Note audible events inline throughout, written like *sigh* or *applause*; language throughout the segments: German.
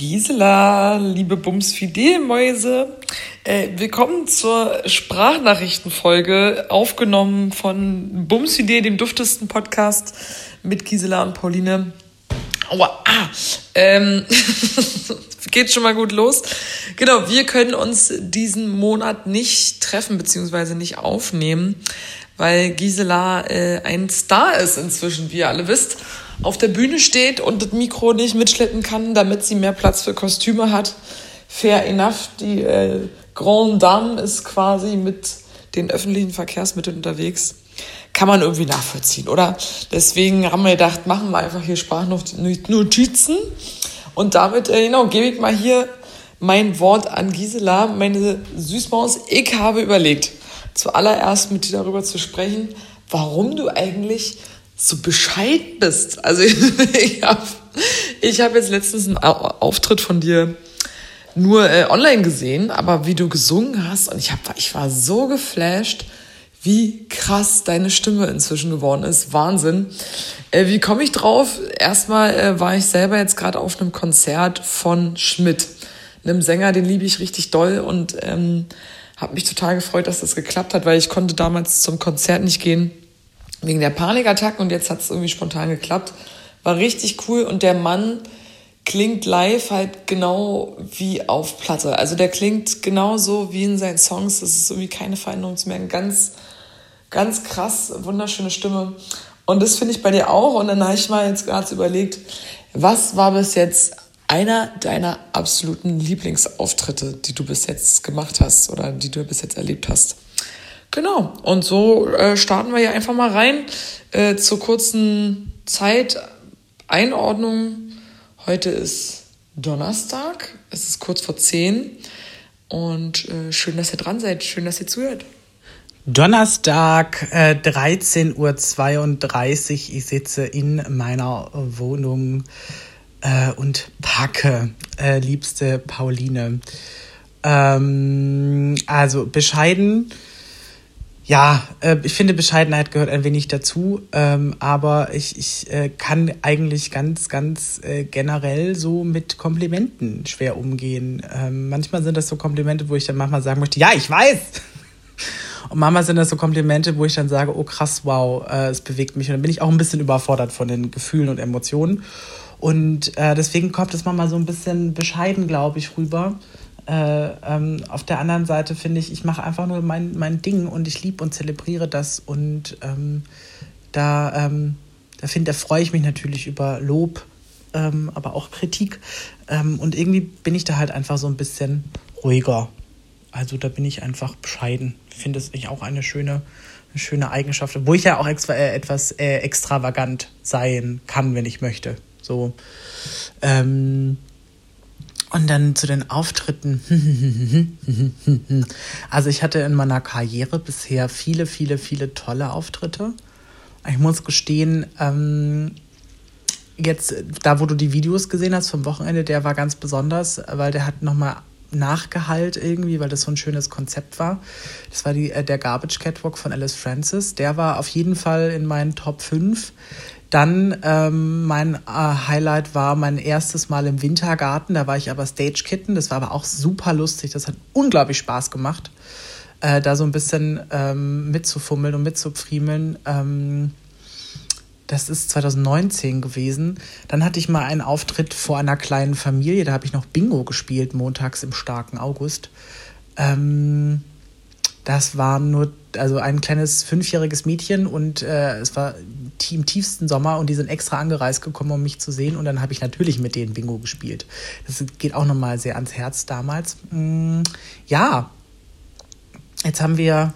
Gisela, liebe Bumsfidelmäuse. Äh, willkommen zur Sprachnachrichtenfolge, aufgenommen von Bumsfidel, dem duftesten Podcast mit Gisela und Pauline. Aua, ah, ähm, *laughs* geht schon mal gut los. Genau, wir können uns diesen Monat nicht treffen, beziehungsweise nicht aufnehmen, weil Gisela äh, ein Star ist inzwischen, wie ihr alle wisst auf der Bühne steht und das Mikro nicht mitschleppen kann, damit sie mehr Platz für Kostüme hat. Fair enough. Die äh, Grande Dame ist quasi mit den öffentlichen Verkehrsmitteln unterwegs. Kann man irgendwie nachvollziehen, oder? Deswegen haben wir gedacht, machen wir einfach hier Sprachnotizen. Und damit, äh, genau, gebe ich mal hier mein Wort an Gisela, meine Süßmaus. Ich habe überlegt, zuallererst mit dir darüber zu sprechen, warum du eigentlich so bescheid bist. Also *laughs* ich habe ich hab jetzt letztens einen Auftritt von dir nur äh, online gesehen, aber wie du gesungen hast und ich, hab, ich war so geflasht, wie krass deine Stimme inzwischen geworden ist. Wahnsinn. Äh, wie komme ich drauf? Erstmal äh, war ich selber jetzt gerade auf einem Konzert von Schmidt, einem Sänger, den liebe ich richtig doll und ähm, habe mich total gefreut, dass das geklappt hat, weil ich konnte damals zum Konzert nicht gehen wegen der Panikattacken und jetzt hat es irgendwie spontan geklappt. War richtig cool und der Mann klingt live halt genau wie auf Platte. Also der klingt genauso wie in seinen Songs. Das ist irgendwie keine Veränderung zu merken. Ganz, ganz krass, wunderschöne Stimme. Und das finde ich bei dir auch. Und dann habe ich mal jetzt gerade überlegt, was war bis jetzt einer deiner absoluten Lieblingsauftritte, die du bis jetzt gemacht hast oder die du bis jetzt erlebt hast? Genau. Und so äh, starten wir ja einfach mal rein äh, zur kurzen Zeiteinordnung. Heute ist Donnerstag. Es ist kurz vor 10. Und äh, schön, dass ihr dran seid. Schön, dass ihr zuhört. Donnerstag, äh, 13.32 Uhr. Ich sitze in meiner Wohnung äh, und packe, äh, liebste Pauline. Ähm, also bescheiden ja, äh, ich finde, Bescheidenheit gehört ein wenig dazu, ähm, aber ich, ich äh, kann eigentlich ganz, ganz äh, generell so mit Komplimenten schwer umgehen. Ähm, manchmal sind das so Komplimente, wo ich dann manchmal sagen möchte, ja, ich weiß. *laughs* Und manchmal sind das so Komplimente, wo ich dann sage, oh krass, wow, äh, es bewegt mich. Und dann bin ich auch ein bisschen überfordert von den Gefühlen und Emotionen. Und äh, deswegen kommt es manchmal so ein bisschen bescheiden, glaube ich, rüber. Äh, ähm, auf der anderen Seite finde ich, ich mache einfach nur mein, mein Ding und ich liebe und zelebriere das. Und ähm, da, ähm, da, find, da freue ich mich natürlich über Lob, ähm, aber auch Kritik. Ähm, und irgendwie bin ich da halt einfach so ein bisschen ruhiger. Also da bin ich einfach bescheiden. Ich finde es auch eine schöne, eine schöne Eigenschaft, wo ich ja auch extra, äh, etwas äh, extravagant sein kann, wenn ich möchte. So. Ähm, und dann zu den Auftritten. *laughs* Also ich hatte in meiner Karriere bisher viele, viele, viele tolle Auftritte. Ich muss gestehen, ähm, jetzt da, wo du die Videos gesehen hast vom Wochenende, der war ganz besonders, weil der hat nochmal nachgehalt irgendwie, weil das so ein schönes Konzept war. Das war die, äh, der Garbage Catwalk von Alice Francis. Der war auf jeden Fall in meinen Top 5. Dann ähm, mein äh, Highlight war mein erstes Mal im Wintergarten. Da war ich aber Stage Kitten. Das war aber auch super lustig. Das hat unglaublich Spaß gemacht, äh, da so ein bisschen ähm, mitzufummeln und mitzupfriemeln. Ähm, das ist 2019 gewesen. Dann hatte ich mal einen Auftritt vor einer kleinen Familie. Da habe ich noch Bingo gespielt, montags im starken August. Ähm, das war nur, also ein kleines fünfjähriges Mädchen und äh, es war im tiefsten Sommer und die sind extra angereist gekommen, um mich zu sehen. Und dann habe ich natürlich mit denen Bingo gespielt. Das geht auch nochmal sehr ans Herz damals. Mm, ja, jetzt haben wir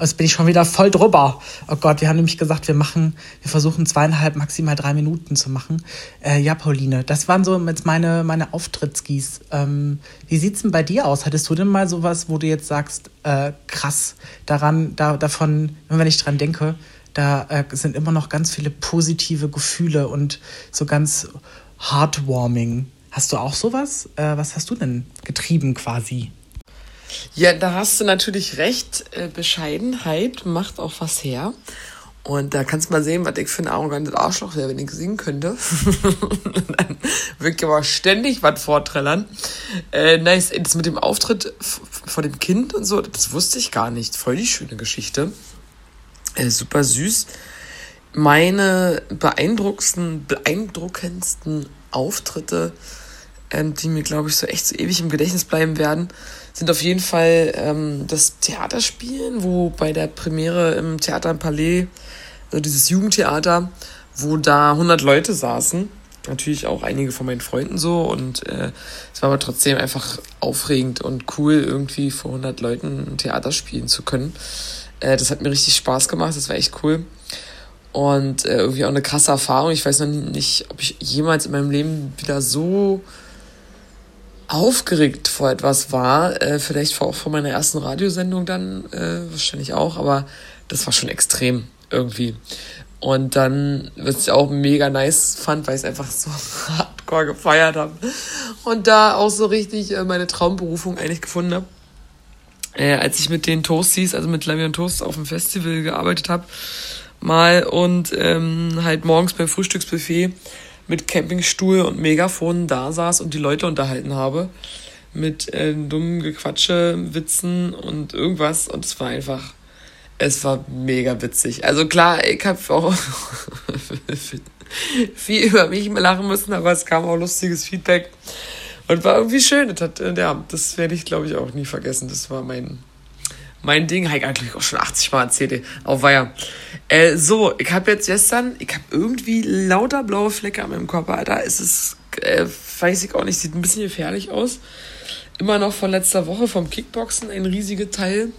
Jetzt bin ich schon wieder voll drüber. Oh Gott, wir haben nämlich gesagt, wir machen, wir versuchen zweieinhalb, maximal drei Minuten zu machen. Äh, ja, Pauline, das waren so jetzt meine, meine Auftrittsgieß. Ähm, wie sieht's denn bei dir aus? Hattest du denn mal sowas, wo du jetzt sagst, äh, krass, daran, da, davon, wenn ich dran denke, da äh, sind immer noch ganz viele positive Gefühle und so ganz heartwarming. Hast du auch sowas? Äh, was hast du denn getrieben quasi? Ja, da hast du natürlich recht. Äh, Bescheidenheit macht auch was her. Und da kannst du mal sehen, was ich für ein arrogantes Arschloch wäre, wenn ich singen könnte. *laughs* dann würde ich aber ständig was vorträllern. Äh, nice, das mit dem Auftritt vor dem Kind und so, das wusste ich gar nicht. Voll die schöne Geschichte. Äh, super süß. Meine beeindruckendsten, beeindruckendsten Auftritte, ähm, die mir, glaube ich, so echt so ewig im Gedächtnis bleiben werden, sind auf jeden Fall ähm, das Theaterspielen, wo bei der Premiere im Theater im Palais, also dieses Jugendtheater, wo da 100 Leute saßen. Natürlich auch einige von meinen Freunden so und äh, es war aber trotzdem einfach aufregend und cool, irgendwie vor 100 Leuten ein Theater spielen zu können. Äh, das hat mir richtig Spaß gemacht, das war echt cool. Und äh, irgendwie auch eine krasse Erfahrung. Ich weiß noch nicht, ob ich jemals in meinem Leben wieder so aufgeregt vor etwas war. Äh, vielleicht auch vor meiner ersten Radiosendung dann, äh, wahrscheinlich auch, aber das war schon extrem irgendwie. Und dann, was ich auch mega nice fand, weil ich es einfach so *laughs* hardcore gefeiert habe. Und da auch so richtig äh, meine Traumberufung eigentlich gefunden habe. Äh, als ich mit den Toasties, also mit und Toast auf dem Festival gearbeitet habe, mal und ähm, halt morgens beim Frühstücksbuffet mit Campingstuhl und Megafon da saß und die Leute unterhalten habe. Mit äh, dummen Gequatsche, Witzen und irgendwas. Und es war einfach, es war mega witzig. Also klar, ich habe auch *laughs* viel über mich lachen müssen, aber es kam auch lustiges Feedback. Und war irgendwie schön. Das, hat, äh, ja, das werde ich, glaube ich, auch nie vergessen. Das war mein, mein Ding. Habe ich eigentlich auch schon 80 Mal erzählt. Auf Weiher. Äh, so, ich habe jetzt gestern, ich habe irgendwie lauter blaue Flecke an meinem Körper. Alter, es ist, äh, weiß ich auch nicht, sieht ein bisschen gefährlich aus. Immer noch von letzter Woche vom Kickboxen ein riesiger Teil.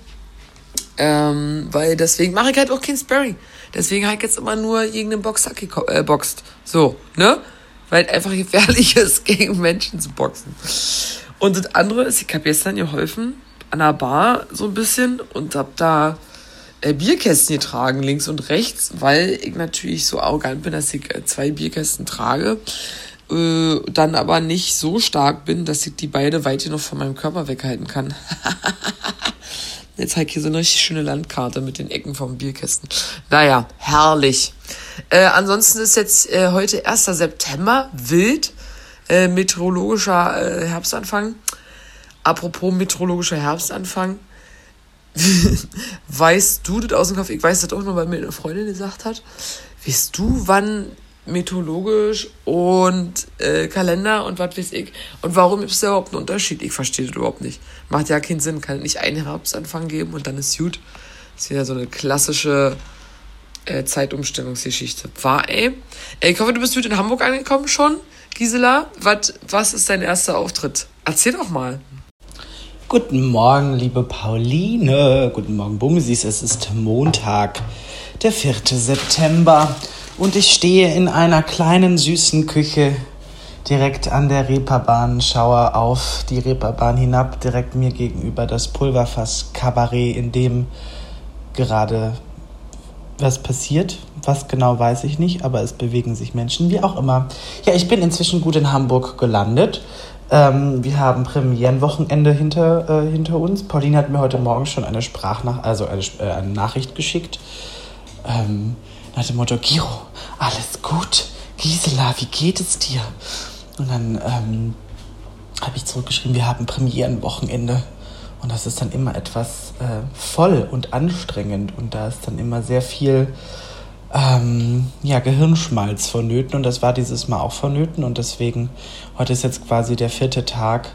Ähm, weil deswegen mache ich halt auch kein Sparring. Deswegen habe ich jetzt immer nur irgendeinen Boxer äh, boxt. So, ne? Weil einfach gefährlich ist, *laughs* gegen Menschen zu boxen. Und das andere ist, ich habe gestern geholfen an der Bar so ein bisschen und habe da äh, Bierkästen getragen, links und rechts, weil ich natürlich so arrogant bin, dass ich äh, zwei Bierkästen trage, äh, dann aber nicht so stark bin, dass ich die beide weit genug von meinem Körper weghalten kann. *laughs* Jetzt habe ich hier so eine richtig schöne Landkarte mit den Ecken vom Bierkästen. Naja, herrlich. Äh, ansonsten ist jetzt äh, heute 1. September, wild, äh, meteorologischer äh, Herbstanfang. Apropos meteorologischer Herbstanfang. *laughs* weißt du das aus dem Kopf? Ich weiß das auch noch, weil mir eine Freundin gesagt hat. Weißt du, wann meteorologisch und äh, Kalender und was weiß ich. Und warum ist da überhaupt ein Unterschied? Ich verstehe das überhaupt nicht. Macht ja keinen Sinn. Kann nicht einen Herbstanfang geben und dann ist gut. Das ist ja so eine klassische äh, Zeitumstellungsgeschichte. War, ey. Ich hoffe, du bist gut in Hamburg angekommen schon, Gisela. Wat, was ist dein erster Auftritt? Erzähl doch mal. Guten Morgen, liebe Pauline. Guten Morgen, Bumsis. Es ist Montag, der 4. September. Und ich stehe in einer kleinen, süßen Küche direkt an der Reeperbahn, schaue auf die Reeperbahn hinab, direkt mir gegenüber das Pulverfass Kabarett, in dem gerade was passiert. Was genau weiß ich nicht, aber es bewegen sich Menschen, wie auch immer. Ja, ich bin inzwischen gut in Hamburg gelandet. Ähm, wir haben Premierenwochenende hinter, äh, hinter uns. Pauline hat mir heute Morgen schon eine Sprachnach also eine, äh, eine Nachricht geschickt. Ähm, nach dem Motto, Giro, alles gut? Gisela, wie geht es dir? Und dann ähm, habe ich zurückgeschrieben, wir haben Premierenwochenende. Und das ist dann immer etwas äh, voll und anstrengend. Und da ist dann immer sehr viel ähm, ja, Gehirnschmalz vonnöten und das war dieses Mal auch vonnöten und deswegen, heute ist jetzt quasi der vierte Tag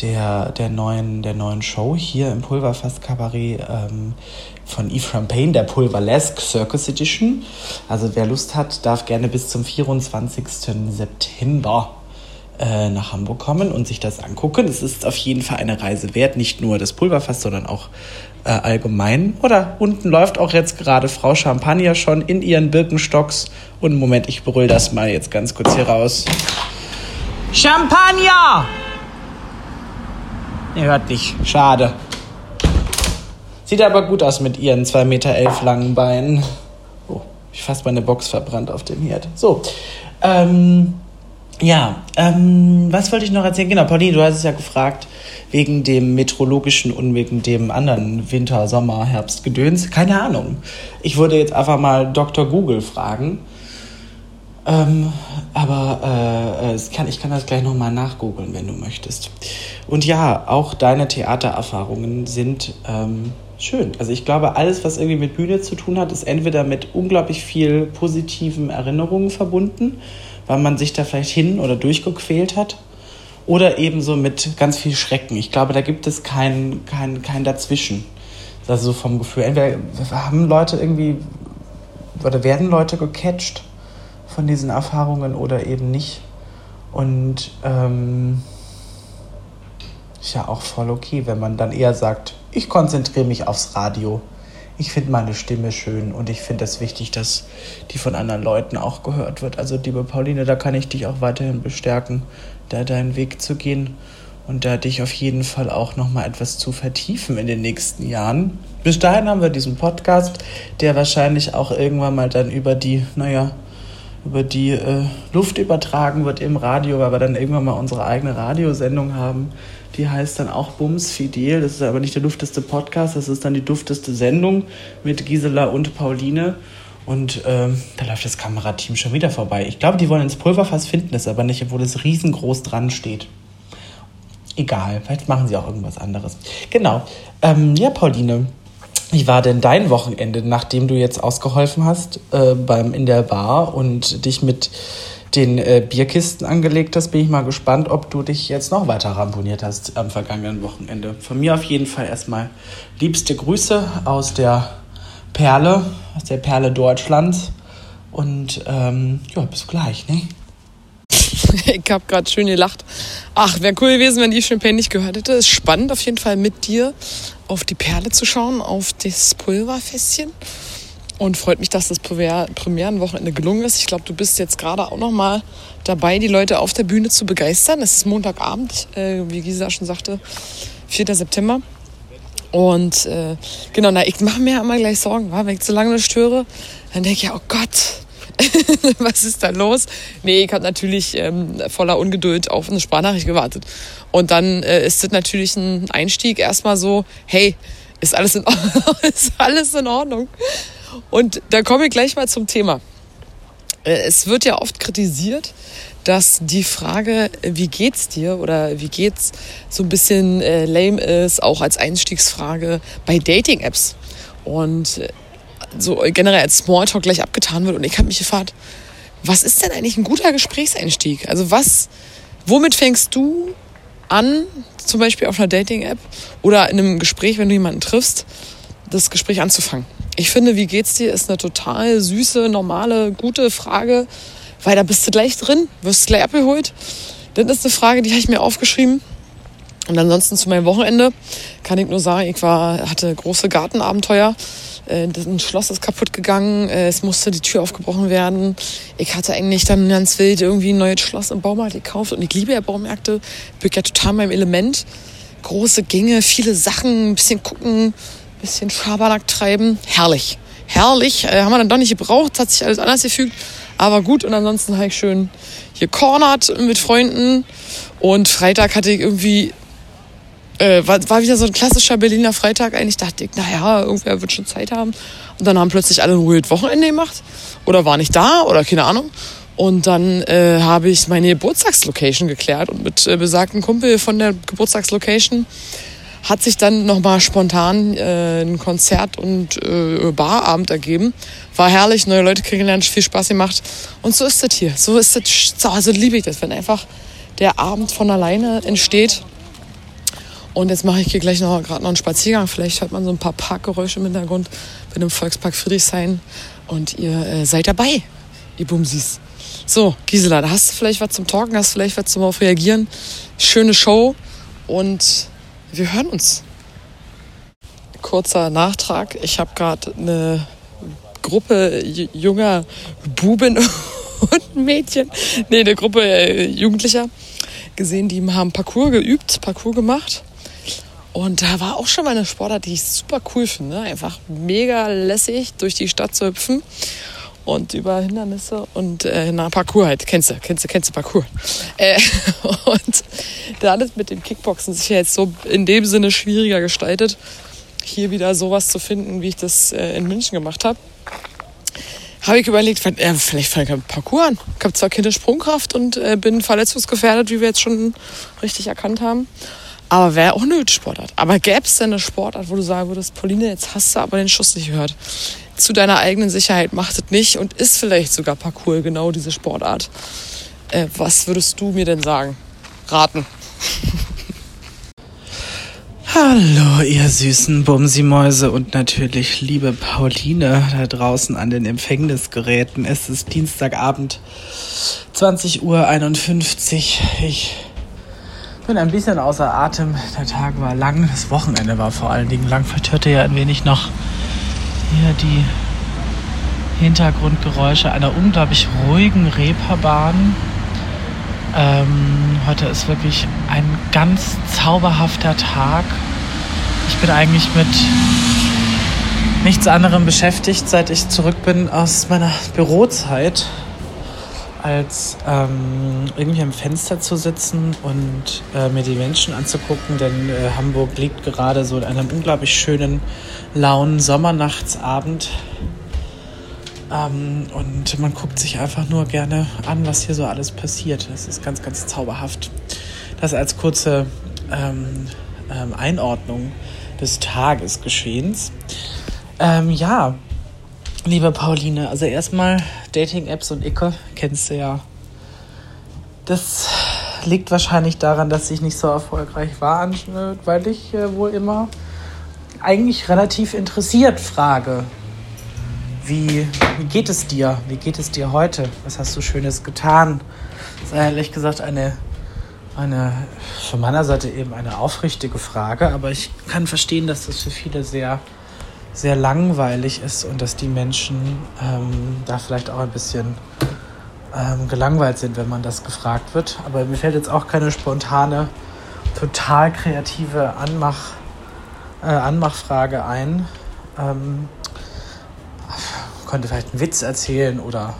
der, der, neuen, der neuen Show hier im Pulverfass Cabaret ähm, von Ephraim Payne, der Pulverlesque Circus Edition. Also wer Lust hat, darf gerne bis zum 24. September äh, nach Hamburg kommen und sich das angucken. Es ist auf jeden Fall eine Reise wert, nicht nur das Pulverfass, sondern auch äh, allgemein. Oder unten läuft auch jetzt gerade Frau Champagner schon in ihren Birkenstocks. Und Moment, ich brüll das mal jetzt ganz kurz hier raus. Champagner! Ihr hört nicht. Schade. Sieht aber gut aus mit ihren 2,11 Meter elf langen Beinen. Oh, ich fast meine Box verbrannt auf dem Herd. So. Ähm, Ja, ähm, was wollte ich noch erzählen? Genau, Pauline, du hast es ja gefragt wegen dem meteorologischen und wegen dem anderen Winter, Sommer, Herbst, Gedöns. Keine Ahnung. Ich würde jetzt einfach mal Dr. Google fragen. Ähm, aber äh, kann, ich kann das gleich nochmal nachgoogeln, wenn du möchtest. Und ja, auch deine Theatererfahrungen sind ähm, schön. Also ich glaube, alles, was irgendwie mit Bühne zu tun hat, ist entweder mit unglaublich viel positiven Erinnerungen verbunden, weil man sich da vielleicht hin oder durchgequält hat, oder ebenso mit ganz viel Schrecken. Ich glaube, da gibt es kein, kein, kein Dazwischen. Also vom Gefühl. Entweder haben Leute irgendwie oder werden Leute gecatcht von diesen Erfahrungen oder eben nicht. Und ähm, ist ja auch voll okay, wenn man dann eher sagt, ich konzentriere mich aufs Radio. Ich finde meine Stimme schön und ich finde es wichtig, dass die von anderen Leuten auch gehört wird. Also liebe Pauline, da kann ich dich auch weiterhin bestärken, da deinen Weg zu gehen und da dich auf jeden Fall auch noch mal etwas zu vertiefen in den nächsten Jahren. Bis dahin haben wir diesen Podcast, der wahrscheinlich auch irgendwann mal dann über die, naja, über die äh, Luft übertragen wird im Radio, weil wir dann irgendwann mal unsere eigene Radiosendung haben. Die heißt dann auch Bums Fidel. Das ist aber nicht der dufteste Podcast, das ist dann die dufteste Sendung mit Gisela und Pauline. Und ähm, da läuft das Kamerateam schon wieder vorbei. Ich glaube, die wollen ins Pulverfass finden, das aber nicht, obwohl es riesengroß dran steht. Egal, vielleicht machen sie auch irgendwas anderes. Genau. Ähm, ja, Pauline, wie war denn dein Wochenende, nachdem du jetzt ausgeholfen hast äh, beim, in der Bar und dich mit den äh, Bierkisten angelegt hast, bin ich mal gespannt, ob du dich jetzt noch weiter ramponiert hast am vergangenen Wochenende. Von mir auf jeden Fall erstmal liebste Grüße aus der Perle, aus der Perle Deutschlands. Und ähm, ja, bis gleich, ne? *laughs* ich habe gerade schön gelacht. Ach, wäre cool gewesen, wenn die Champagne nicht gehört hätte. Ist spannend auf jeden Fall mit dir auf die Perle zu schauen, auf das Pulverfässchen. Und freut mich, dass das Premierenwochenende gelungen ist. Ich glaube, du bist jetzt gerade auch noch mal dabei, die Leute auf der Bühne zu begeistern. Es ist Montagabend, äh, wie Gisa schon sagte, 4. September. Und äh, genau, na, ich mache mir ja immer gleich Sorgen, wa? wenn ich zu lange störe, dann denke ich ja, oh Gott, *laughs* was ist da los? Nee, ich habe natürlich ähm, voller Ungeduld auf eine Sprachnachricht gewartet. Und dann äh, ist das natürlich ein Einstieg erstmal so, hey, ist alles in Ordnung? *laughs* ist alles in Ordnung? Und da komme ich gleich mal zum Thema. Äh, es wird ja oft kritisiert, dass die Frage, wie geht's dir oder wie geht's, so ein bisschen äh, lame ist, auch als Einstiegsfrage bei Dating-Apps. Und äh, so generell als Smalltalk gleich abgetan wird. Und ich habe mich gefragt, was ist denn eigentlich ein guter Gesprächseinstieg? Also was, womit fängst du an, zum Beispiel auf einer Dating-App oder in einem Gespräch, wenn du jemanden triffst, das Gespräch anzufangen? Ich finde, wie geht's dir, ist eine total süße, normale, gute Frage, weil da bist du gleich drin, wirst gleich abgeholt. Das ist eine Frage, die habe ich mir aufgeschrieben. Und ansonsten zu meinem Wochenende kann ich nur sagen, ich war, hatte große Gartenabenteuer. Äh, ein Schloss ist kaputt gegangen, äh, es musste die Tür aufgebrochen werden. Ich hatte eigentlich dann ganz wild irgendwie ein neues Schloss im Baumarkt gekauft und ich liebe ja Baumärkte, bin ja total meinem Element. Große Gänge, viele Sachen, ein bisschen gucken, ein bisschen Schabernack treiben. Herrlich. Herrlich. Äh, haben wir dann doch nicht gebraucht, hat sich alles anders gefügt. Aber gut, und ansonsten habe ich schön hier cornert mit Freunden. Und Freitag hatte ich irgendwie äh, war, war wieder so ein klassischer Berliner Freitag. Eigentlich dachte ich, naja, irgendwer wird schon Zeit haben. Und dann haben plötzlich alle ein Weird Wochenende gemacht. Oder war nicht da oder keine Ahnung. Und dann äh, habe ich meine Geburtstagslocation geklärt und mit äh, besagten Kumpel von der Geburtstagslocation hat sich dann nochmal spontan äh, ein Konzert und äh, Barabend ergeben. War herrlich, neue Leute kennengelernt, viel Spaß gemacht. Und so ist das hier. So ist das, so also liebe ich das, wenn einfach der Abend von alleine entsteht und jetzt mache ich hier gleich noch gerade noch einen Spaziergang. Vielleicht hört man so ein paar Parkgeräusche im Hintergrund bei dem Volkspark Friedrichshain. Und ihr äh, seid dabei, ihr Bumsis. So, Gisela, da hast du vielleicht was zum Talken, hast du vielleicht was zum auf Reagieren. Schöne Show und wir hören uns. Kurzer Nachtrag. Ich habe gerade eine Gruppe junger Buben *laughs* und Mädchen, nee, eine Gruppe äh, Jugendlicher gesehen, die haben Parcours geübt, Parcours gemacht. Und da war auch schon mal eine Sportart, die ich super cool finde. Einfach mega lässig durch die Stadt zu hüpfen. und über Hindernisse und äh, na, Parcours halt. Kennst du, kennst du, kennst du Parcours. Äh, *laughs* und da alles mit dem Kickboxen sich ja jetzt so in dem Sinne schwieriger gestaltet, hier wieder sowas zu finden, wie ich das äh, in München gemacht habe. Habe ich überlegt, äh, vielleicht fange ich ein Parcours an. Ich habe zwar keine Sprungkraft und äh, bin verletzungsgefährdet, wie wir jetzt schon richtig erkannt haben. Aber wäre auch eine Sportart. Aber gäbe es denn eine Sportart, wo du sagen würdest, Pauline, jetzt hast du aber den Schuss nicht gehört. Zu deiner eigenen Sicherheit macht es nicht und ist vielleicht sogar Parcours genau diese Sportart. Äh, was würdest du mir denn sagen? Raten. *laughs* Hallo, ihr süßen Bumsimäuse und natürlich liebe Pauline da draußen an den Empfängnisgeräten. Es ist Dienstagabend, 20.51 Uhr. Ich bin ein bisschen außer Atem. Der Tag war lang, das Wochenende war vor allen Dingen lang. Vielleicht hört ihr ja ein wenig noch hier die Hintergrundgeräusche einer unglaublich ruhigen Reeperbahn. Ähm, heute ist wirklich ein ganz zauberhafter Tag. Ich bin eigentlich mit nichts anderem beschäftigt, seit ich zurück bin aus meiner Bürozeit als ähm, irgendwie am Fenster zu sitzen und äh, mir die Menschen anzugucken, denn äh, Hamburg liegt gerade so in einem unglaublich schönen, lauen Sommernachtsabend. Ähm, und man guckt sich einfach nur gerne an, was hier so alles passiert. Das ist ganz, ganz zauberhaft. Das als kurze ähm, ähm Einordnung des Tagesgeschehens. Ähm, ja, Liebe Pauline, also erstmal Dating-Apps und Icke, kennst du ja. Das liegt wahrscheinlich daran, dass ich nicht so erfolgreich war, weil ich äh, wohl immer eigentlich relativ interessiert frage. Wie, wie geht es dir? Wie geht es dir heute? Was hast du Schönes getan? Das ist ehrlich gesagt eine, eine von meiner Seite eben eine aufrichtige Frage, aber ich kann verstehen, dass das für viele sehr sehr langweilig ist und dass die Menschen ähm, da vielleicht auch ein bisschen ähm, gelangweilt sind, wenn man das gefragt wird. Aber mir fällt jetzt auch keine spontane, total kreative Anmach, äh, Anmachfrage ein. Ähm, konnte vielleicht einen Witz erzählen oder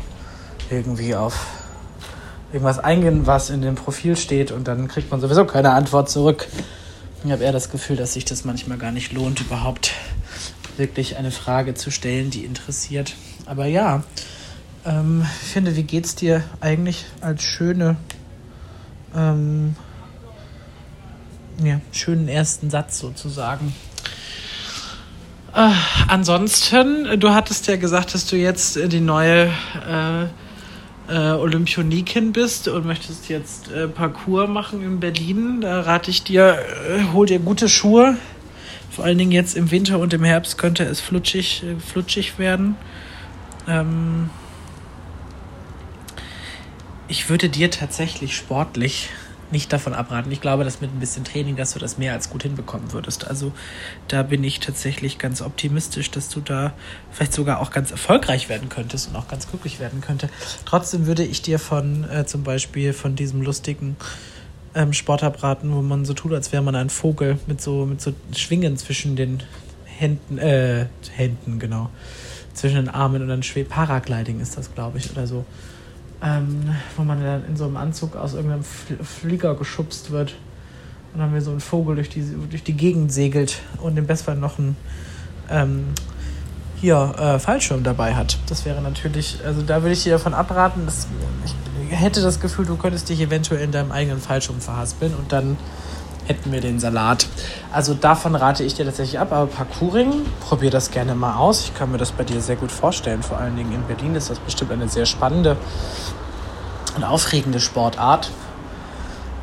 irgendwie auf irgendwas eingehen, was in dem Profil steht und dann kriegt man sowieso keine Antwort zurück. Ich habe eher das Gefühl, dass sich das manchmal gar nicht lohnt, überhaupt wirklich eine Frage zu stellen, die interessiert. Aber ja, ähm, ich finde, wie geht's dir eigentlich als schöne, ähm, ja, schönen ersten Satz sozusagen? Äh, ansonsten, du hattest ja gesagt, dass du jetzt äh, die neue äh, äh, Olympionikin bist und möchtest jetzt äh, Parcours machen in Berlin. Da rate ich dir, äh, hol dir gute Schuhe vor allen Dingen jetzt im Winter und im Herbst könnte es flutschig, äh, flutschig werden. Ähm ich würde dir tatsächlich sportlich nicht davon abraten. Ich glaube, dass mit ein bisschen Training, dass du das mehr als gut hinbekommen würdest. Also da bin ich tatsächlich ganz optimistisch, dass du da vielleicht sogar auch ganz erfolgreich werden könntest und auch ganz glücklich werden könnte. Trotzdem würde ich dir von äh, zum Beispiel von diesem lustigen ähm, Sportabraten, wo man so tut, als wäre man ein Vogel mit so, mit so Schwingen zwischen den Händen, äh, Händen, genau. Zwischen den Armen und dann schwebt. Paragliding ist das, glaube ich, oder so. Ähm, wo man dann in so einem Anzug aus irgendeinem Flieger geschubst wird und dann wie so ein Vogel durch die, durch die Gegend segelt und im Bestfall noch ein ähm, hier äh, Fallschirm dabei hat. Das wäre natürlich, also da würde ich dir davon abraten. Das, ich hätte das Gefühl, du könntest dich eventuell in deinem eigenen Fallschirm verhaspeln und dann hätten wir den Salat. Also davon rate ich dir tatsächlich ab, aber Parkouring, probier das gerne mal aus. Ich kann mir das bei dir sehr gut vorstellen. Vor allen Dingen in Berlin ist das bestimmt eine sehr spannende und aufregende Sportart.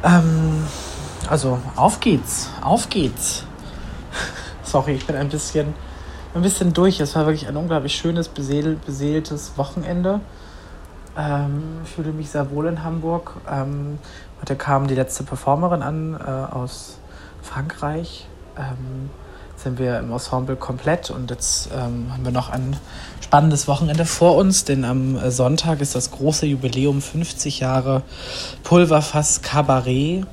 Ähm, also auf geht's, auf geht's. *laughs* Sorry, ich bin ein bisschen, ein bisschen durch. Es war wirklich ein unglaublich schönes, beseel, beseeltes Wochenende. Ähm, ich fühle mich sehr wohl in Hamburg. Ähm, heute kam die letzte Performerin an äh, aus Frankreich. Ähm, sind wir im Ensemble komplett und jetzt ähm, haben wir noch ein spannendes Wochenende vor uns, denn am äh, Sonntag ist das große Jubiläum 50 Jahre Pulverfass Cabaret.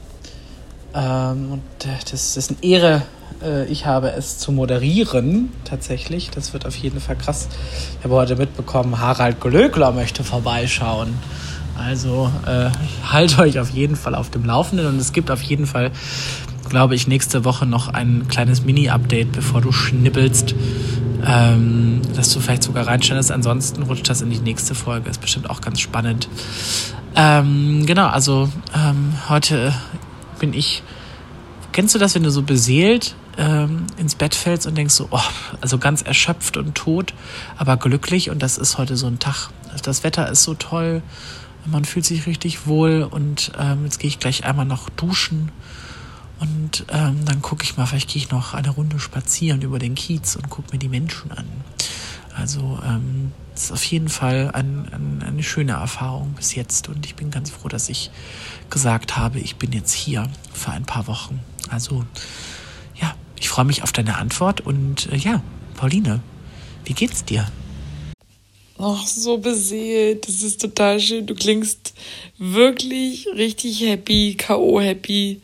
Ähm, und äh, das ist eine Ehre, Äh, ich habe es zu moderieren, tatsächlich. Das wird auf jeden Fall krass. Ich habe heute mitbekommen, Harald Glöckler möchte vorbeischauen. Also äh, haltet euch auf jeden Fall auf dem Laufenden und es gibt auf jeden Fall, glaube ich, nächste Woche noch ein kleines Mini-Update, bevor du schnippelst, ähm, dass du vielleicht sogar reinstellst. Ansonsten rutscht das in die nächste Folge. Ist bestimmt auch ganz spannend. Ähm, genau, also ähm, heute bin ich. Kennst du das, wenn du so beseelt ähm, ins Bett fällst und denkst so, oh, also ganz erschöpft und tot, aber glücklich und das ist heute so ein Tag. Das Wetter ist so toll man fühlt sich richtig wohl und ähm, jetzt gehe ich gleich einmal noch duschen und ähm, dann gucke ich mal, vielleicht gehe ich noch eine Runde spazieren über den Kiez und gucke mir die Menschen an. Also ähm, ist auf jeden Fall ein, ein, eine schöne Erfahrung bis jetzt und ich bin ganz froh, dass ich gesagt habe, ich bin jetzt hier für ein paar Wochen. Also ich freue mich auf deine Antwort und äh, ja, Pauline, wie geht's dir? Ach, so beseelt. Das ist total schön. Du klingst wirklich richtig happy, K.O. happy.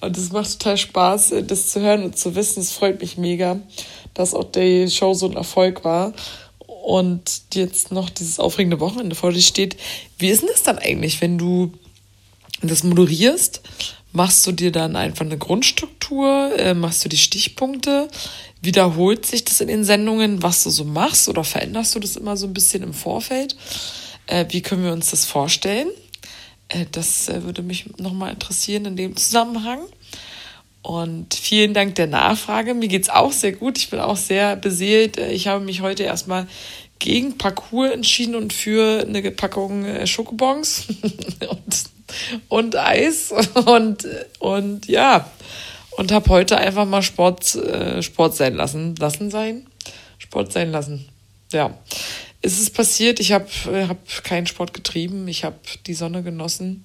Und es macht total Spaß, das zu hören und zu wissen. Es freut mich mega, dass auch die Show so ein Erfolg war. Und jetzt noch dieses aufregende Wochenende vor dir steht. Wie ist denn das dann eigentlich, wenn du das moderierst? Machst du dir dann einfach eine Grundstruktur? Äh, machst du die Stichpunkte? Wiederholt sich das in den Sendungen, was du so machst? Oder veränderst du das immer so ein bisschen im Vorfeld? Äh, wie können wir uns das vorstellen? Äh, das äh, würde mich nochmal interessieren in dem Zusammenhang. Und vielen Dank der Nachfrage. Mir geht es auch sehr gut. Ich bin auch sehr beseelt. Äh, ich habe mich heute erstmal gegen Parcours entschieden und für eine Packung äh, Schokobons *laughs* und und Eis *laughs* und, und ja, und habe heute einfach mal Sport, äh, Sport sein lassen. Lassen sein? Sport sein lassen. Ja. Es ist passiert, ich habe hab keinen Sport getrieben, ich habe die Sonne genossen,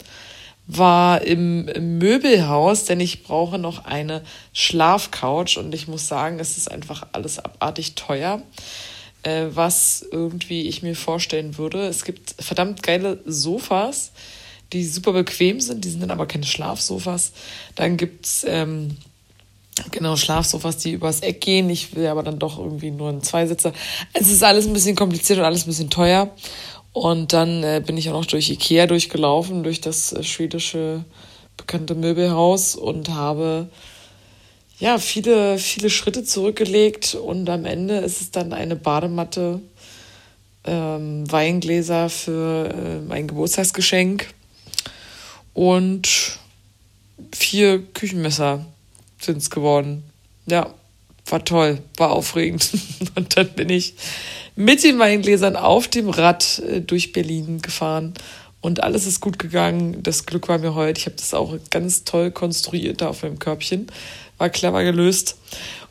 war im, im Möbelhaus, denn ich brauche noch eine Schlafcouch und ich muss sagen, es ist einfach alles abartig teuer äh, was irgendwie ich mir vorstellen würde. Es gibt verdammt geile Sofas, die super bequem sind, die sind dann aber keine Schlafsofas. Dann gibt's ähm, genau Schlafsofas, die übers Eck gehen. Ich will aber dann doch irgendwie nur einen Zweisitzer. Es ist alles ein bisschen kompliziert und alles ein bisschen teuer. Und dann äh, bin ich auch noch durch Ikea durchgelaufen, durch das äh, schwedische bekannte Möbelhaus und habe ja viele, viele Schritte zurückgelegt und am Ende ist es dann eine Badematte, ähm, Weingläser für äh, mein Geburtstagsgeschenk und vier Küchenmesser sind es geworden. Ja, war toll, war aufregend. *laughs* Und dann bin ich mit den Weingläsern auf dem Rad äh, durch Berlin gefahren. Und alles ist gut gegangen. Das Glück war mir heute. Ich habe das auch ganz toll konstruiert da auf meinem Körbchen. War clever gelöst.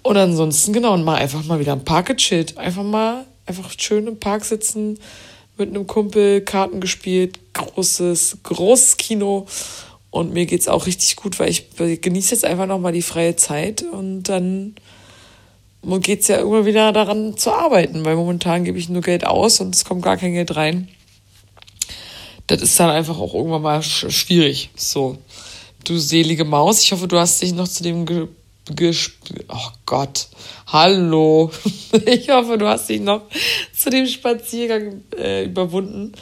Und ansonsten, genau, und mal einfach mal wieder am Park gechillt. Einfach mal, einfach schön im Park sitzen, mit einem Kumpel Karten gespielt, großes, großes Kino. Und mir geht es auch richtig gut, weil ich genieße jetzt einfach nochmal die freie Zeit und dann geht es ja immer wieder daran zu arbeiten, weil momentan gebe ich nur Geld aus und es kommt gar kein Geld rein. Das ist dann einfach auch irgendwann mal schwierig. So, du selige Maus, ich hoffe, du hast dich noch zu dem Gesp oh Gott, hallo. *laughs* Ich hoffe, du hast dich noch zu dem Spaziergang äh, überwunden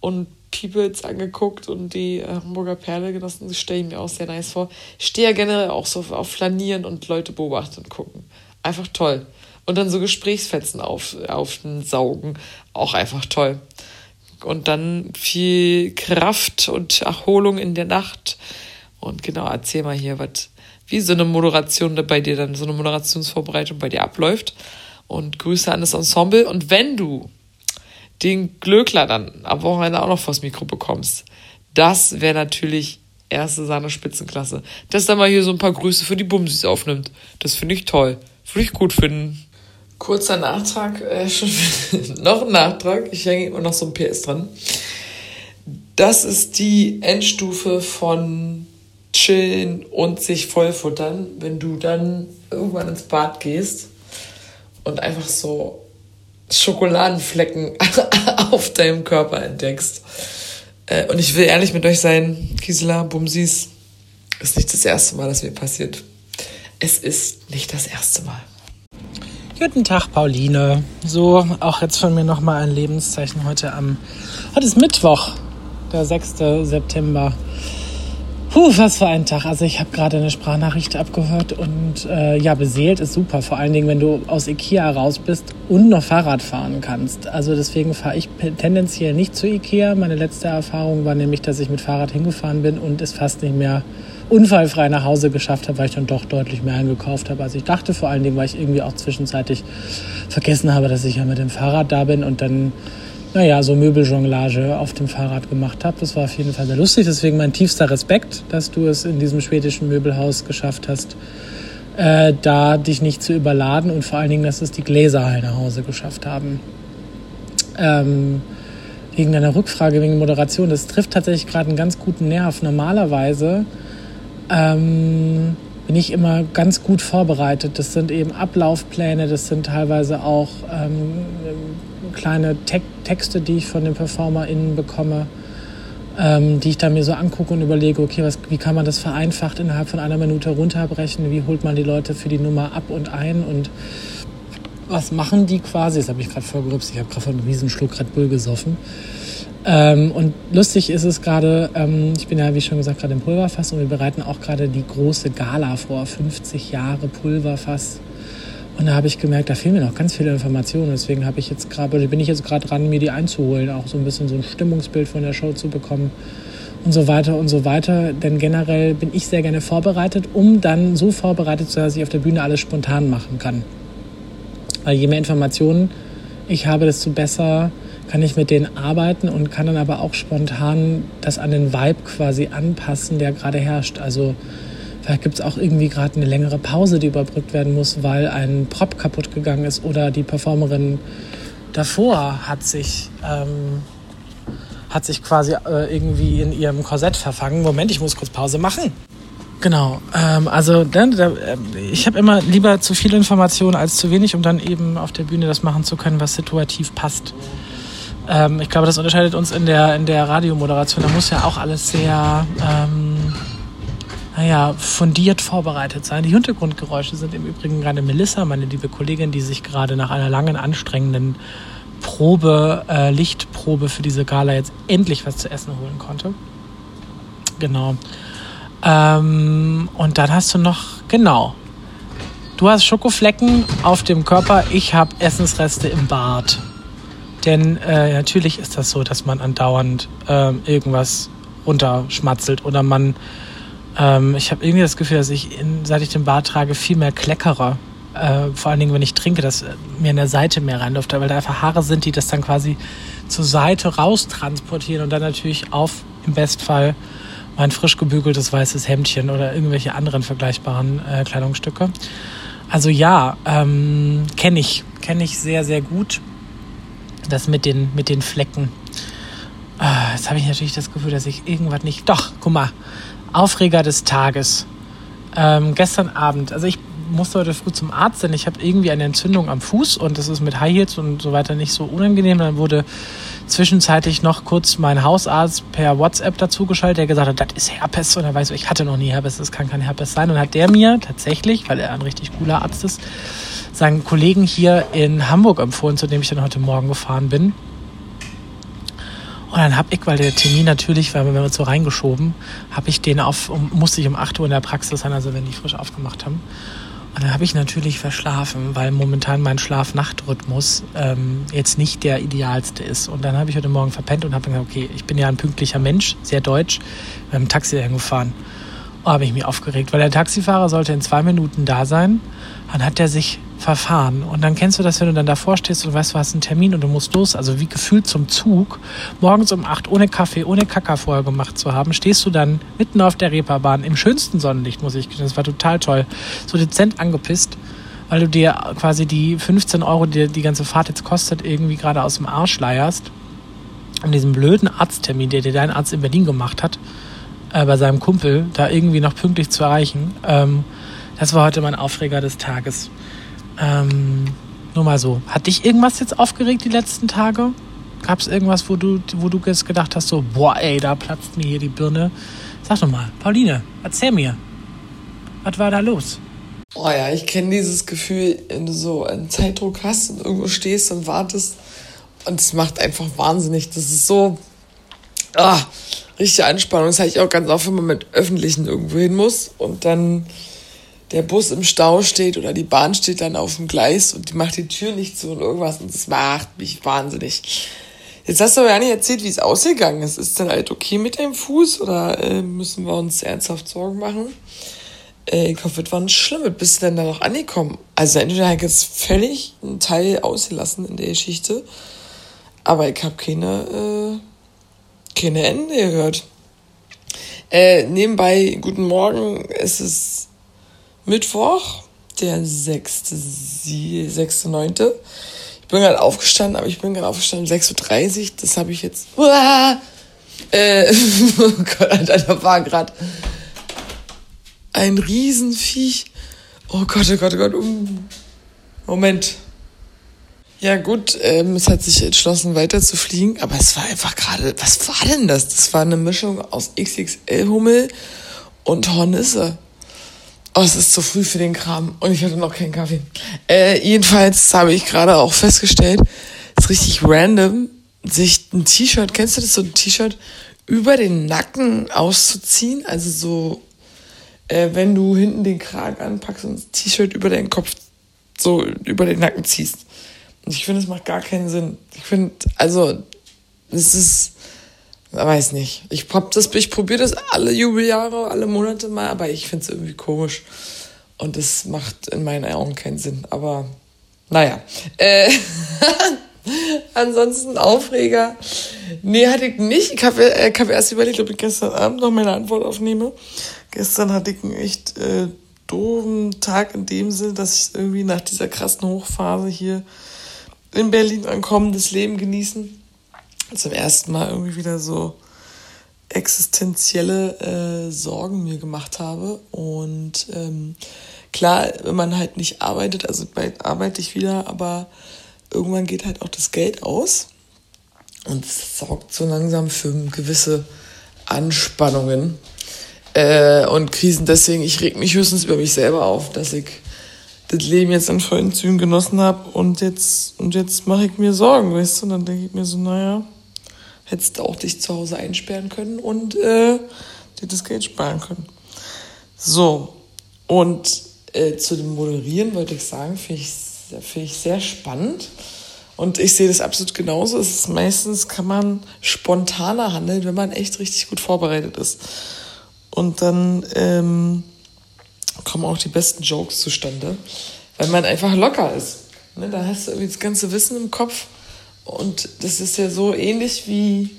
und Peoples angeguckt und die äh, Hamburger Perle genossen. Das stelle ich mir auch sehr nice vor. Ich stehe ja generell auch so auf Flanieren und Leute beobachten und gucken. Einfach toll. Und dann so Gesprächsfetzen auf, aufsaugen. Auch einfach toll. Und dann viel Kraft und Erholung in der Nacht. Und genau, erzähl mal hier, was wie so eine Moderation bei dir dann, so eine Moderationsvorbereitung bei dir abläuft. Und Grüße an das Ensemble. Und wenn du den Glöckler dann am Wochenende auch noch vors Mikro bekommst, das wäre natürlich erste Sahne Spitzenklasse. Dass da mal hier so ein paar Grüße für die Bumsis aufnimmt. Das finde ich toll. Würde ich gut finden. Kurzer Nachtrag, äh, schon *laughs* noch ein Nachtrag. Ich hänge immer noch so ein PS dran. Das ist die Endstufe von chillen und sich vollfuttern, wenn du dann irgendwann ins Bad gehst und einfach so Schokoladenflecken *laughs* auf deinem Körper entdeckst. Äh, und ich will ehrlich mit euch sein, Gisela, Bumsis, ist nicht das erste Mal, dass mir passiert. es ist nicht das erste Mal. Guten Tag, Pauline. So, auch jetzt von mir nochmal ein Lebenszeichen heute am. Heute ist Mittwoch, der 6. September. Puh, was für ein Tag. Also ich habe gerade eine Sprachnachricht abgehört und äh, ja, beseelt ist super. Vor allen Dingen, wenn du aus Ikea raus bist und noch Fahrrad fahren kannst. Also deswegen fahre ich tendenziell nicht zu Ikea. Meine letzte Erfahrung war nämlich, dass ich mit Fahrrad hingefahren bin und es fast nicht mehr unfallfrei nach Hause geschafft habe, weil ich dann doch deutlich mehr eingekauft habe, als ich dachte. Vor allen Dingen, weil ich irgendwie auch zwischenzeitlich vergessen habe, dass ich ja mit dem Fahrrad da bin und dann naja, so Möbeljonglage auf dem Fahrrad gemacht habe. Das war auf jeden Fall sehr lustig. Deswegen mein tiefster Respekt, dass du es in diesem schwedischen Möbelhaus geschafft hast, äh, da dich nicht zu überladen und vor allen Dingen, dass es die Gläser heil nach Hause geschafft haben. Ähm, wegen deiner Rückfrage, wegen Moderation, das trifft tatsächlich gerade einen ganz guten Nerv. Normalerweise ähm, bin ich immer ganz gut vorbereitet. Das sind eben Ablaufpläne, das sind teilweise auch ähm, kleine Te Texte, die ich von den PerformerInnen bekomme, ähm, die ich dann mir so angucke und überlege, okay, was, wie kann man das vereinfacht innerhalb von einer Minute runterbrechen? Wie holt man die Leute für die Nummer ab und ein? Und was machen die quasi? Das habe ich gerade vorgerübst. Ich habe gerade einen riesen Schluck Red Bull gesoffen. Ähm, und lustig ist es gerade, ähm, ich bin ja wie schon gesagt gerade im Pulverfass und wir bereiten auch gerade die große Gala vor, 50 Jahre Pulverfass. Und da habe ich gemerkt, da fehlen mir noch ganz viele Informationen. Deswegen habe ich jetzt gerade, bin ich jetzt gerade dran, mir die einzuholen, auch so ein bisschen so ein Stimmungsbild von der Show zu bekommen und so weiter und so weiter. Denn generell bin ich sehr gerne vorbereitet, um dann so vorbereitet zu sein, dass ich auf der Bühne alles spontan machen kann. Weil je mehr Informationen ich habe, desto besser kann ich mit denen arbeiten und kann dann aber auch spontan das an den Vibe quasi anpassen, der gerade herrscht. Also vielleicht gibt es auch irgendwie gerade eine längere Pause, die überbrückt werden muss, weil ein Prop kaputt gegangen ist oder die Performerin davor hat sich, ähm, hat sich quasi äh, irgendwie in ihrem Korsett verfangen. Moment, ich muss kurz Pause machen. Genau, ähm, also dann, da, äh, ich habe immer lieber zu viel Informationen als zu wenig, um dann eben auf der Bühne das machen zu können, was situativ passt. Ähm, ich glaube, das unterscheidet uns in der, in der Radiomoderation. Da muss ja auch alles sehr, ähm, naja, fundiert vorbereitet sein. Die Hintergrundgeräusche sind im Übrigen gerade Melissa, meine liebe Kollegin, die sich gerade nach einer langen, anstrengenden Probe, äh, Lichtprobe für diese Gala jetzt endlich was zu essen holen konnte. Genau. Ähm, und dann hast du noch, genau, du hast Schokoflecken auf dem Körper, ich habe Essensreste im Bart. Denn äh, natürlich ist das so, dass man andauernd äh, irgendwas runterschmatzelt oder man, ähm, ich habe irgendwie das Gefühl, dass ich, in, seit ich den Bart trage, viel mehr kleckere. Äh, vor allen Dingen, wenn ich trinke, dass mir in der Seite mehr reinläuft, weil da einfach Haare sind, die das dann quasi zur Seite raus transportieren und dann natürlich auf, im Bestfall, mein frisch gebügeltes weißes Hemdchen oder irgendwelche anderen vergleichbaren äh, Kleidungsstücke. Also ja, ähm, kenne ich, kenne ich sehr, sehr gut das mit den, mit den Flecken. Ah, jetzt habe ich natürlich das Gefühl, dass ich irgendwas nicht. Doch, guck mal. Aufreger des Tages. Ähm, gestern Abend, also ich musste heute früh zum Arzt, denn ich habe irgendwie eine Entzündung am Fuß und das ist mit High Heels und so weiter nicht so unangenehm. Dann wurde zwischenzeitlich noch kurz mein Hausarzt per WhatsApp dazugeschaltet, der gesagt hat, das ist Herpes. Und er weiß, ich hatte noch nie Herpes, das kann kein Herpes sein. Und hat der mir tatsächlich, weil er ein richtig cooler Arzt ist, seinen Kollegen hier in Hamburg empfohlen, zu dem ich dann heute Morgen gefahren bin. Und dann habe ich, weil der Termin natürlich, weil wir uns so reingeschoben, habe ich den auf, musste ich um 8 Uhr in der Praxis sein, also wenn die frisch aufgemacht haben. Und dann habe ich natürlich verschlafen, weil momentan mein Schlaf-Nacht-Rhythmus ähm, jetzt nicht der idealste ist. Und dann habe ich heute Morgen verpennt und habe gesagt, okay, ich bin ja ein pünktlicher Mensch, sehr deutsch, mit dem Taxi hingefahren. Oh, habe ich mich aufgeregt, weil der Taxifahrer sollte in zwei Minuten da sein. Dann hat er sich verfahren. Und dann kennst du das, wenn du dann davor stehst und weißt, du hast einen Termin und du musst los. Also wie gefühlt zum Zug, morgens um acht ohne Kaffee, ohne Kacker vorher gemacht zu haben, stehst du dann mitten auf der Reeperbahn im schönsten Sonnenlicht, muss ich sagen. Das war total toll. So dezent angepisst, weil du dir quasi die 15 Euro, die die ganze Fahrt jetzt kostet, irgendwie gerade aus dem Arsch leierst. Und diesen blöden Arzttermin, der dir dein Arzt in Berlin gemacht hat, äh, bei seinem Kumpel, da irgendwie noch pünktlich zu erreichen. Ähm, das war heute mein Aufreger des Tages. Ähm, nur mal so. Hat dich irgendwas jetzt aufgeregt die letzten Tage? Gab es irgendwas, wo du, wo du jetzt gedacht hast, so, boah, ey, da platzt mir hier die Birne? Sag doch mal, Pauline, erzähl mir. Was war da los? Oh ja, ich kenne dieses Gefühl, wenn du so einen Zeitdruck hast und irgendwo stehst und wartest. Und es macht einfach wahnsinnig. Das ist so, ah, richtige Anspannung. Das habe ich auch ganz oft, wenn man mit Öffentlichen irgendwo hin muss und dann der Bus im Stau steht oder die Bahn steht dann auf dem Gleis und die macht die Tür nicht zu und irgendwas und das macht mich wahnsinnig. Jetzt hast du aber ja nicht erzählt, wie es ausgegangen ist. Ist denn halt okay mit deinem Fuß oder äh, müssen wir uns ernsthaft Sorgen machen? Äh, ich hoffe, es war nicht schlimm. Bist du denn da noch angekommen? Also entweder habe ich jetzt völlig einen Teil ausgelassen in der Geschichte, aber ich habe keine, äh, keine Ende gehört. Äh, nebenbei, guten Morgen, es ist Mittwoch, der 6.9. 6. Ich bin gerade aufgestanden, aber ich bin gerade aufgestanden um 6.30 Uhr. Das habe ich jetzt. Uah, *laughs* äh, *laughs* oh Gott, Alter, da war gerade ein Riesenviech. Oh Gott, oh Gott, oh Gott. Moment. Ja gut, ähm, es hat sich entschlossen weiter zu fliegen, aber es war einfach gerade, was war denn das? Das war eine Mischung aus XXL-Hummel und Hornisse. Oh, es ist zu früh für den Kram und ich hatte noch keinen Kaffee. Äh, jedenfalls habe ich gerade auch festgestellt, es ist richtig random, sich ein T-Shirt, kennst du das, so ein T-Shirt über den Nacken auszuziehen? Also so, äh, wenn du hinten den Kragen anpackst und das T-Shirt über deinen Kopf so über den Nacken ziehst. Und ich finde, es macht gar keinen Sinn. Ich finde, also, es ist, weiß nicht. Ich, hab das, ich probiere das alle Jubeljahre, alle Monate mal, aber ich finde es irgendwie komisch. Und es macht in meinen Augen keinen Sinn. Aber naja. Äh, *laughs* ansonsten Aufreger. Nee, hatte ich nicht. Ich habe äh, hab erst überlegt, ob ich gestern Abend noch meine Antwort aufnehme. Gestern hatte ich einen echt äh, doofen Tag in dem Sinne, dass ich irgendwie nach dieser krassen Hochphase hier in Berlin ankommen, das Leben genießen zum ersten Mal irgendwie wieder so existenzielle äh, Sorgen mir gemacht habe. Und ähm, klar, wenn man halt nicht arbeitet, also bald arbeite ich wieder, aber irgendwann geht halt auch das Geld aus. Und es sorgt so langsam für gewisse Anspannungen äh, und Krisen. Deswegen, ich reg mich höchstens über mich selber auf, dass ich das Leben jetzt in vollen Zügen genossen habe und jetzt, und jetzt mache ich mir Sorgen, weißt du? Und dann denke ich mir so, naja, hättest auch dich zu Hause einsperren können und äh, dir das Geld sparen können. So, und äh, zu dem Moderieren wollte ich sagen, finde ich, find ich sehr spannend. Und ich sehe das absolut genauso. Es ist meistens kann man spontaner handeln, wenn man echt richtig gut vorbereitet ist. Und dann ähm, kommen auch die besten Jokes zustande, weil man einfach locker ist. Ne, da hast du irgendwie das ganze Wissen im Kopf und das ist ja so ähnlich wie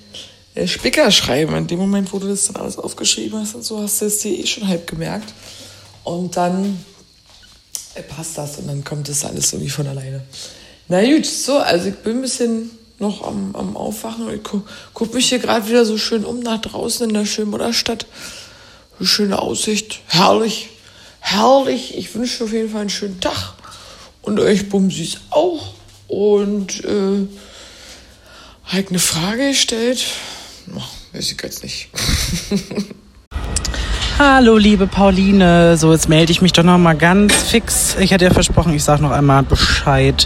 äh, Spicker schreiben. In dem Moment, wo du das dann alles aufgeschrieben hast und so, hast du es dir eh schon halb gemerkt. Und dann äh, passt das und dann kommt das alles irgendwie von alleine. Na gut, so, also ich bin ein bisschen noch am, am Aufwachen ich gu, guck mich hier gerade wieder so schön um nach draußen in der Schönmutterstadt. Eine schöne Aussicht, herrlich, herrlich. Ich wünsche auf jeden Fall einen schönen Tag und euch Bumsis auch. Und äh, ich eine Frage gestellt? Oh, weiß ich jetzt nicht. *laughs* Hallo, liebe Pauline. So, jetzt melde ich mich doch noch mal ganz fix. Ich hatte ja versprochen, ich sage noch einmal Bescheid.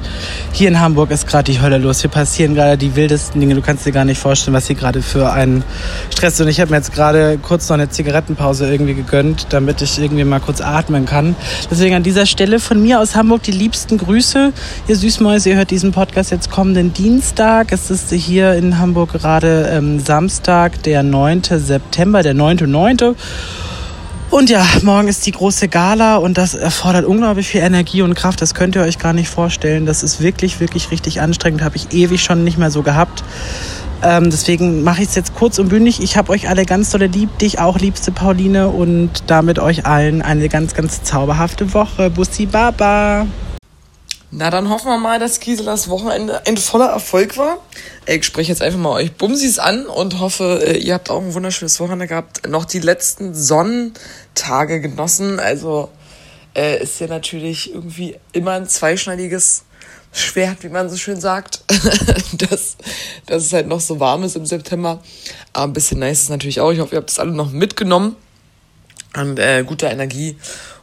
Hier in Hamburg ist gerade die Hölle los. Hier passieren gerade die wildesten Dinge. Du kannst dir gar nicht vorstellen, was hier gerade für ein Stress ist. Und ich habe mir jetzt gerade kurz noch eine Zigarettenpause irgendwie gegönnt, damit ich irgendwie mal kurz atmen kann. Deswegen an dieser Stelle von mir aus Hamburg die liebsten Grüße. Ihr Süßmäuse, ihr hört diesen Podcast jetzt kommenden Dienstag. Es ist hier in Hamburg gerade ähm, Samstag, der 9. September, der 9.9. Und ja, morgen ist die große Gala und das erfordert unglaublich viel Energie und Kraft. Das könnt ihr euch gar nicht vorstellen. Das ist wirklich, wirklich richtig anstrengend. Habe ich ewig schon nicht mehr so gehabt. Ähm, deswegen mache ich es jetzt kurz und bündig. Ich habe euch alle ganz dolle lieb, dich auch, liebste Pauline, und damit euch allen eine ganz, ganz zauberhafte Woche. Bussi Baba! Na, dann hoffen wir mal, dass Giselas Wochenende ein voller Erfolg war. Ich spreche jetzt einfach mal euch Bumsis an und hoffe, äh, ihr habt auch ein wunderschönes Wochenende gehabt. Noch die letzten Sonnentage genossen. Also äh, ist ja natürlich irgendwie immer ein zweischneidiges Schwert, wie man so schön sagt. *laughs* dass, dass es halt noch so warm ist im September. Aber ein bisschen nice ist natürlich auch. Ich hoffe, ihr habt das alle noch mitgenommen. Und äh, gute Energie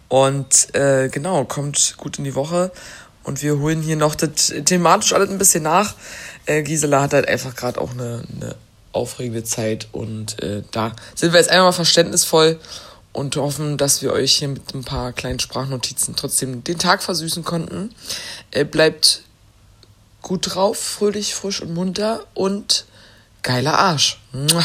Und äh, genau, kommt gut in die Woche. Und wir holen hier noch das thematisch alles ein bisschen nach. Äh, Gisela hat halt einfach gerade auch eine, eine aufregende Zeit. Und äh, da sind wir jetzt einmal verständnisvoll und hoffen, dass wir euch hier mit ein paar kleinen Sprachnotizen trotzdem den Tag versüßen konnten. Äh, bleibt gut drauf, fröhlich, frisch und munter und geiler Arsch. Mua.